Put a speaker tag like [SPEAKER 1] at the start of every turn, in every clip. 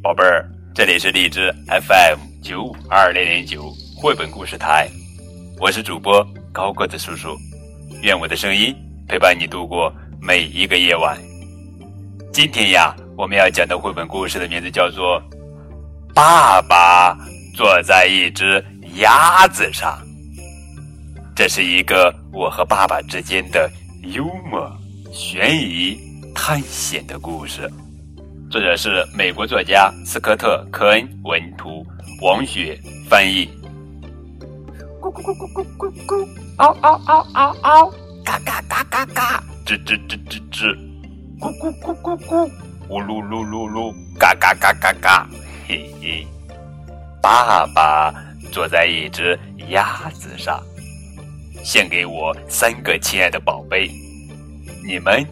[SPEAKER 1] 宝贝儿，这里是荔枝 FM 九五二零零九绘本故事台，我是主播高个子叔叔，愿我的声音陪伴你度过每一个夜晚。今天呀，我们要讲的绘本故事的名字叫做《爸爸坐在一只鸭子上》，这是一个我和爸爸之间的幽默、悬疑、探险的故事。作者是美国作家斯科特·科恩文图，王雪翻译。
[SPEAKER 2] 咕咕咕咕咕咕咕，嗷嗷嗷嗷嗷，嘎嘎嘎嘎嘎，
[SPEAKER 1] 吱吱吱吱吱，
[SPEAKER 2] 咕咕咕咕咕，
[SPEAKER 1] 呜噜噜噜噜，嘎嘎嘎嘎嘎，嘿嘿。爸爸坐在一只鸭子上，献给我三个亲爱的宝贝，你们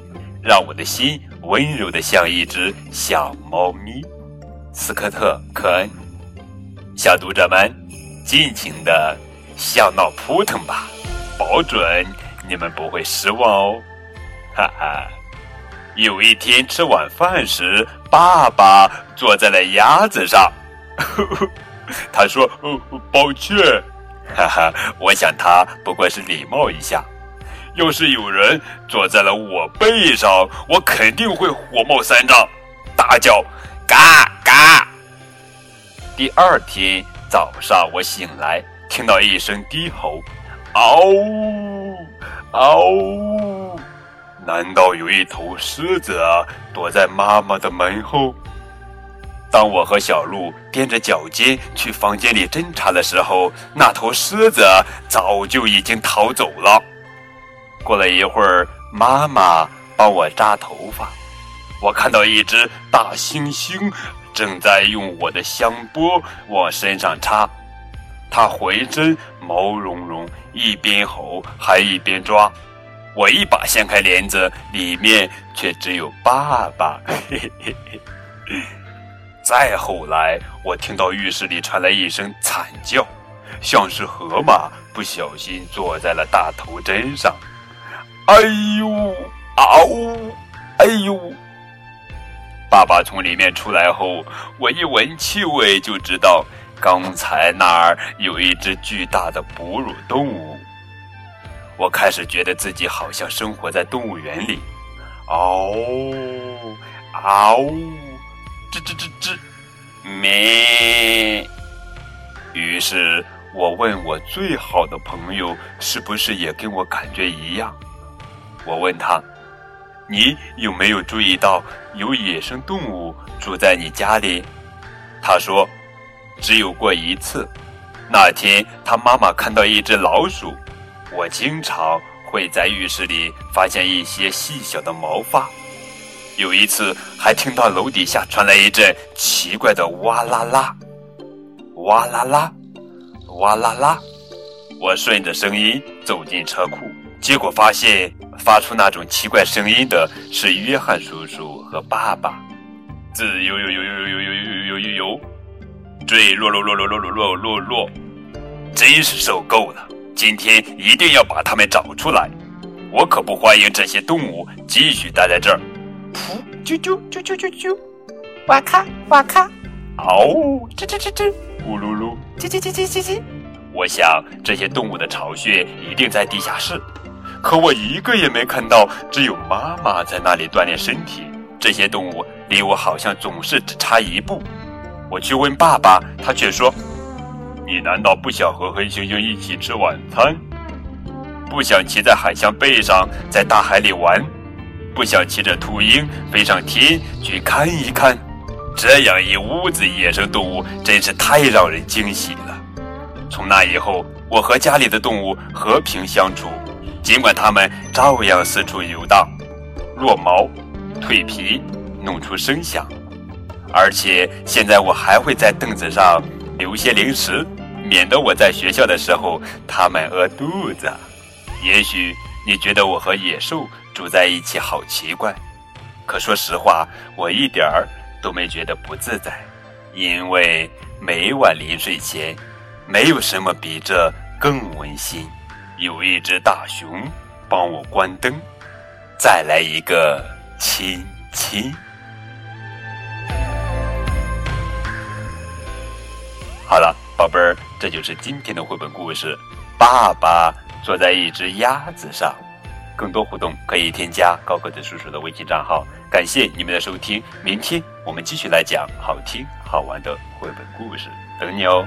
[SPEAKER 1] 让我的心。温柔的像一只小猫咪，斯科特·科恩。小读者们，尽情的笑闹扑腾吧，保准你们不会失望哦！哈哈。有一天吃晚饭时，爸爸坐在了鸭子上，他说：“抱歉。”哈哈，我想他不过是礼貌一下。要是有人坐在了我背上，我肯定会火冒三丈，大叫“嘎嘎”。第二天早上，我醒来，听到一声低吼，“嗷呜，嗷呜！”难道有一头狮子躲在妈妈的门后？当我和小鹿踮着脚尖去房间里侦查的时候，那头狮子早就已经逃走了。过了一会儿，妈妈帮我扎头发，我看到一只大猩猩正在用我的香波往身上插，它浑身毛茸茸，一边吼还一边抓。我一把掀开帘子，里面却只有爸爸。嘿嘿嘿。再后来，我听到浴室里传来一声惨叫，像是河马不小心坐在了大头针上。哎呦，啊呜，哎呦！爸爸从里面出来后，我一闻气味就知道刚才那儿有一只巨大的哺乳动物。我开始觉得自己好像生活在动物园里。嗷，嗷，吱吱吱吱，咩！于是我问我最好的朋友，是不是也跟我感觉一样？我问他：“你有没有注意到有野生动物住在你家里？”他说：“只有过一次。那天他妈妈看到一只老鼠。我经常会在浴室里发现一些细小的毛发。有一次还听到楼底下传来一阵奇怪的哇啦啦，哇啦啦，哇啦啦。我顺着声音走进车库，结果发现。”发出那种奇怪声音的是约翰叔叔和爸爸。自由游游游游游游游游游游，坠落落落落落落落落落，真是受够了！今天一定要把它们找出来。我可不欢迎这些动物继续待在这儿。
[SPEAKER 2] 噗！啾啾啾啾啾啾！哇咔哇咔！
[SPEAKER 1] 嗷！
[SPEAKER 2] 吱吱吱吱！
[SPEAKER 1] 咕噜噜！
[SPEAKER 2] 叽叽叽叽叽叽！
[SPEAKER 1] 我想这些动物的巢穴一定在地下室。可我一个也没看到，只有妈妈在那里锻炼身体。这些动物离我好像总是只差一步。我去问爸爸，他却说：“你难道不想和黑猩猩一起吃晚餐？不想骑在海象背上在大海里玩？不想骑着秃鹰飞上天去看一看？这样一屋子野生动物真是太让人惊喜了。”从那以后，我和家里的动物和平相处。尽管它们照样四处游荡，落毛、蜕皮、弄出声响，而且现在我还会在凳子上留些零食，免得我在学校的时候它们饿肚子。也许你觉得我和野兽住在一起好奇怪，可说实话，我一点儿都没觉得不自在，因为每晚临睡前，没有什么比这更温馨。有一只大熊帮我关灯，再来一个亲亲。好了，宝贝儿，这就是今天的绘本故事。爸爸坐在一只鸭子上。更多互动可以添加高个子叔叔的微信账号。感谢你们的收听，明天我们继续来讲好听好玩的绘本故事，等你哦。